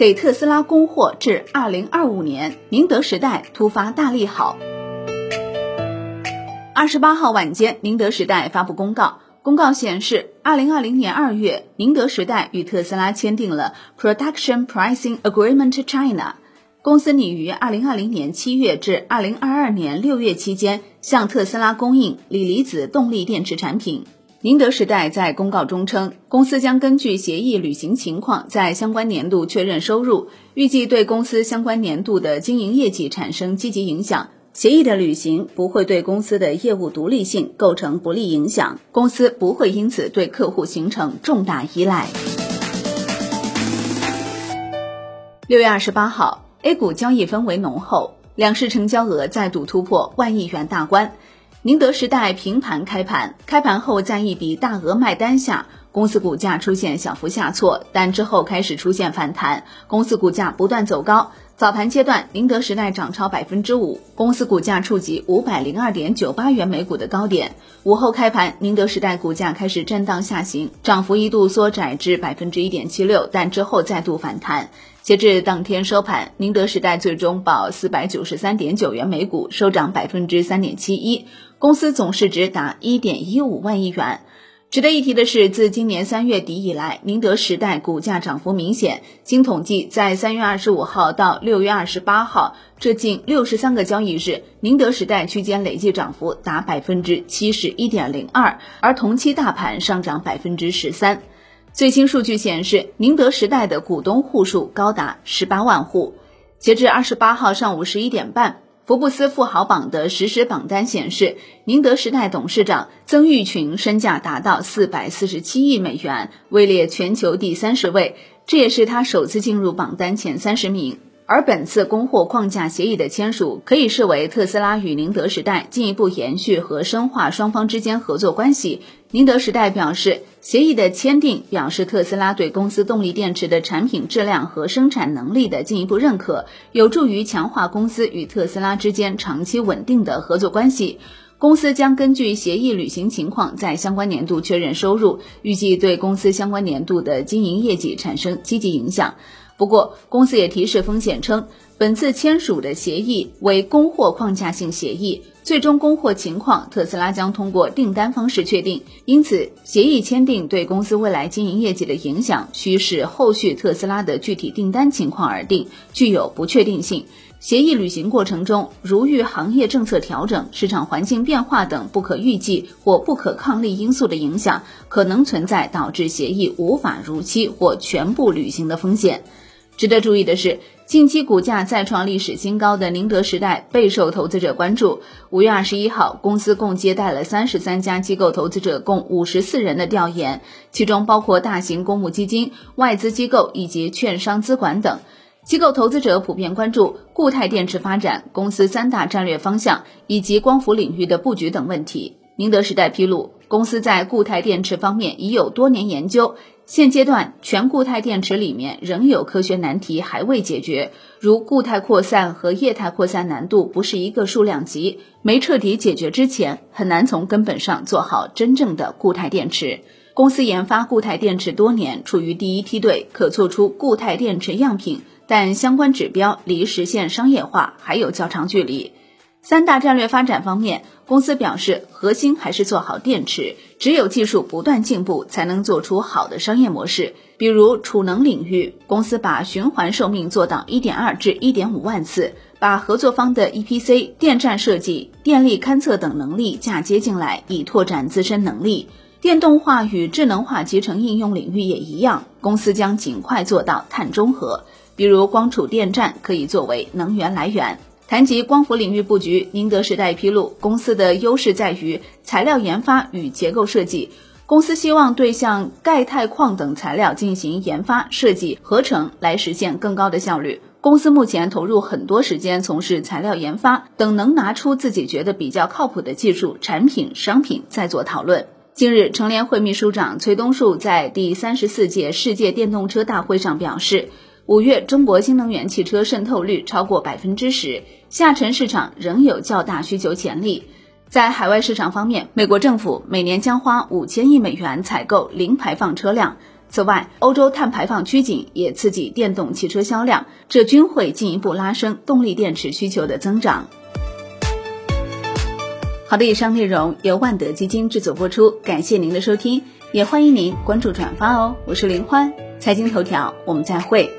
给特斯拉供货至二零二五年，宁德时代突发大利好。二十八号晚间，宁德时代发布公告，公告显示，二零二零年二月，宁德时代与特斯拉签订了 Production Pricing Agreement China。公司拟于二零二零年七月至二零二二年六月期间向特斯拉供应锂离子动力电池产品。宁德时代在公告中称，公司将根据协议履行情况，在相关年度确认收入，预计对公司相关年度的经营业绩产生积极影响。协议的履行不会对公司的业务独立性构成不利影响，公司不会因此对客户形成重大依赖。六月二十八号。A 股交易氛围浓厚，两市成交额再度突破万亿元大关。宁德时代平盘开盘，开盘后在一笔大额卖单下，公司股价出现小幅下挫，但之后开始出现反弹，公司股价不断走高。早盘阶段，宁德时代涨超百分之五，公司股价触及五百零二点九八元每股的高点。午后开盘，宁德时代股价开始震荡下行，涨幅一度缩窄至百分之一点七六，但之后再度反弹。截至当天收盘，宁德时代最终报四百九十三点九元每股，收涨百分之三点七一，公司总市值达一点一五万亿元。值得一提的是，自今年三月底以来，宁德时代股价涨幅明显。经统计，在三月二十五号到六月二十八号这近六十三个交易日，宁德时代区间累计涨幅达百分之七十一点零二，而同期大盘上涨百分之十三。最新数据显示，宁德时代的股东户数高达十八万户。截至二十八号上午十一点半。福布斯富豪榜的实时榜单显示，宁德时代董事长曾毓群身价达到四百四十七亿美元，位列全球第三十位，这也是他首次进入榜单前三十名。而本次供货框架协议的签署，可以视为特斯拉与宁德时代进一步延续和深化双方之间合作关系。宁德时代表示，协议的签订表示特斯拉对公司动力电池的产品质量和生产能力的进一步认可，有助于强化公司与特斯拉之间长期稳定的合作关系。公司将根据协议履行情况，在相关年度确认收入，预计对公司相关年度的经营业绩产生积极影响。不过，公司也提示风险称，本次签署的协议为供货框架性协议，最终供货情况特斯拉将通过订单方式确定。因此，协议签订对公司未来经营业绩的影响，需视后续特斯拉的具体订单情况而定，具有不确定性。协议履行过程中，如遇行业政策调整、市场环境变化等不可预计或不可抗力因素的影响，可能存在导致协议无法如期或全部履行的风险。值得注意的是，近期股价再创历史新高的宁德时代备受投资者关注。五月二十一号，公司共接待了三十三家机构投资者，共五十四人的调研，其中包括大型公募基金、外资机构以及券商资管等。机构投资者普遍关注固态电池发展、公司三大战略方向以及光伏领域的布局等问题。宁德时代披露，公司在固态电池方面已有多年研究。现阶段，全固态电池里面仍有科学难题还未解决，如固态扩散和液态扩散难度不是一个数量级，没彻底解决之前，很难从根本上做好真正的固态电池。公司研发固态电池多年，处于第一梯队，可做出固态电池样品，但相关指标离实现商业化还有较长距离。三大战略发展方面，公司表示，核心还是做好电池，只有技术不断进步，才能做出好的商业模式。比如储能领域，公司把循环寿命做到一点二至一点五万次，把合作方的 EPC、电站设计、电力勘测等能力嫁接进来，以拓展自身能力。电动化与智能化集成应用领域也一样，公司将尽快做到碳中和，比如光储电站可以作为能源来源。谈及光伏领域布局，宁德时代披露，公司的优势在于材料研发与结构设计。公司希望对像钙钛矿等材料进行研发、设计、合成，来实现更高的效率。公司目前投入很多时间从事材料研发等，能拿出自己觉得比较靠谱的技术、产品、商品再做讨论。近日，成联会秘书长崔东树在第三十四届世界电动车大会上表示。五月，中国新能源汽车渗透率超过百分之十，下沉市场仍有较大需求潜力。在海外市场方面，美国政府每年将花五千亿美元采购零排放车辆，此外，欧洲碳排放趋紧也刺激电动汽车销量，这均会进一步拉升动力电池需求的增长。好的，以上内容由万德基金制作播出，感谢您的收听，也欢迎您关注转发哦。我是林欢，财经头条，我们再会。